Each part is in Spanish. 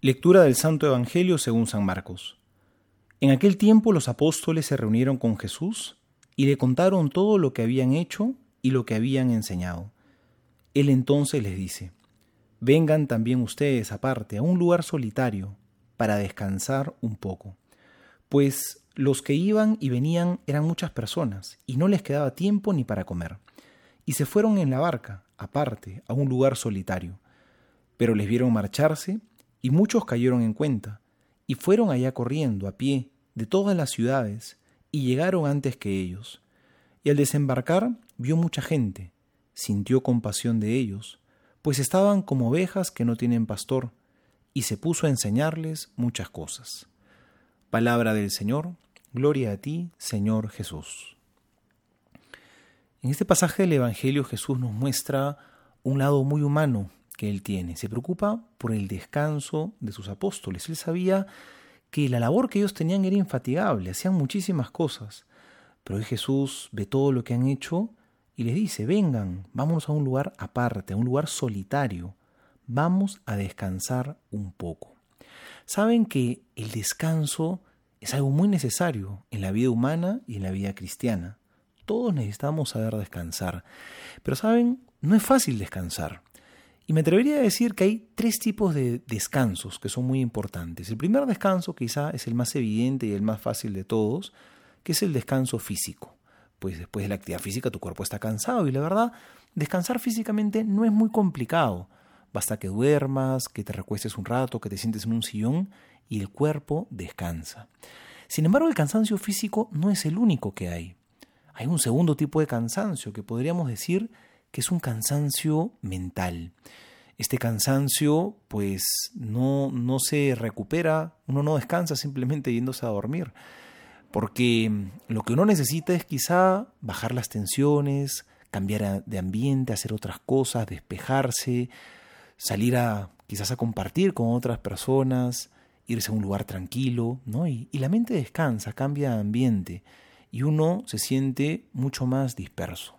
Lectura del Santo Evangelio según San Marcos. En aquel tiempo los apóstoles se reunieron con Jesús y le contaron todo lo que habían hecho y lo que habían enseñado. Él entonces les dice, Vengan también ustedes aparte a un lugar solitario para descansar un poco, pues los que iban y venían eran muchas personas y no les quedaba tiempo ni para comer, y se fueron en la barca, aparte, a un lugar solitario. Pero les vieron marcharse y muchos cayeron en cuenta, y fueron allá corriendo a pie de todas las ciudades, y llegaron antes que ellos. Y al desembarcar vio mucha gente, sintió compasión de ellos, pues estaban como ovejas que no tienen pastor, y se puso a enseñarles muchas cosas. Palabra del Señor, gloria a ti, Señor Jesús. En este pasaje del Evangelio Jesús nos muestra un lado muy humano que él tiene. Se preocupa por el descanso de sus apóstoles. Él sabía que la labor que ellos tenían era infatigable, hacían muchísimas cosas. Pero hoy Jesús ve todo lo que han hecho y les dice, vengan, vámonos a un lugar aparte, a un lugar solitario, vamos a descansar un poco. Saben que el descanso es algo muy necesario en la vida humana y en la vida cristiana. Todos necesitamos saber descansar. Pero saben, no es fácil descansar. Y me atrevería a decir que hay tres tipos de descansos que son muy importantes. El primer descanso quizá es el más evidente y el más fácil de todos, que es el descanso físico. Pues después de la actividad física tu cuerpo está cansado y la verdad, descansar físicamente no es muy complicado. Basta que duermas, que te recuestes un rato, que te sientes en un sillón y el cuerpo descansa. Sin embargo, el cansancio físico no es el único que hay. Hay un segundo tipo de cansancio que podríamos decir que es un cansancio mental. Este cansancio pues no, no se recupera, uno no descansa simplemente yéndose a dormir, porque lo que uno necesita es quizá bajar las tensiones, cambiar de ambiente, hacer otras cosas, despejarse, salir a quizás a compartir con otras personas, irse a un lugar tranquilo, ¿no? Y, y la mente descansa, cambia de ambiente y uno se siente mucho más disperso.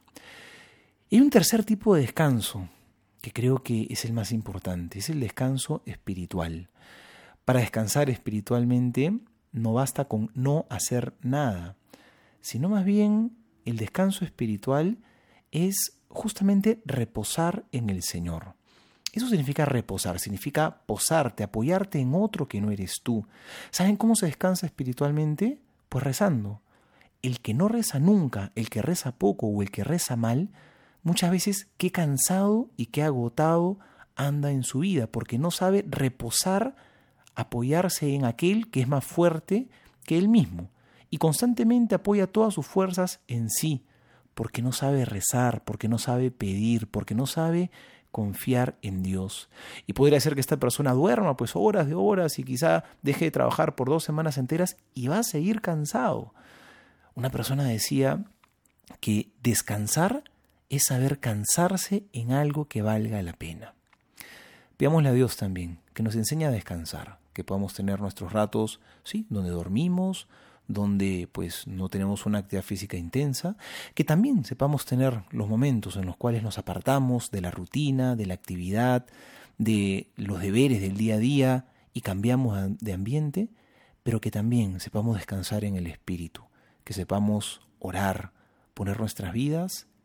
Y hay un tercer tipo de descanso que creo que es el más importante, es el descanso espiritual. Para descansar espiritualmente no basta con no hacer nada, sino más bien el descanso espiritual es justamente reposar en el Señor. Eso significa reposar, significa posarte, apoyarte en otro que no eres tú. ¿Saben cómo se descansa espiritualmente? Pues rezando. El que no reza nunca, el que reza poco o el que reza mal, muchas veces qué cansado y qué agotado anda en su vida, porque no sabe reposar, apoyarse en aquel que es más fuerte que él mismo, y constantemente apoya todas sus fuerzas en sí, porque no sabe rezar, porque no sabe pedir, porque no sabe confiar en Dios. Y podría ser que esta persona duerma pues horas de horas y quizá deje de trabajar por dos semanas enteras y va a seguir cansado. Una persona decía que descansar es saber cansarse en algo que valga la pena. Pidámosle a Dios también que nos enseñe a descansar, que podamos tener nuestros ratos, sí, donde dormimos, donde pues no tenemos una actividad física intensa, que también sepamos tener los momentos en los cuales nos apartamos de la rutina, de la actividad, de los deberes del día a día y cambiamos de ambiente, pero que también sepamos descansar en el espíritu, que sepamos orar, poner nuestras vidas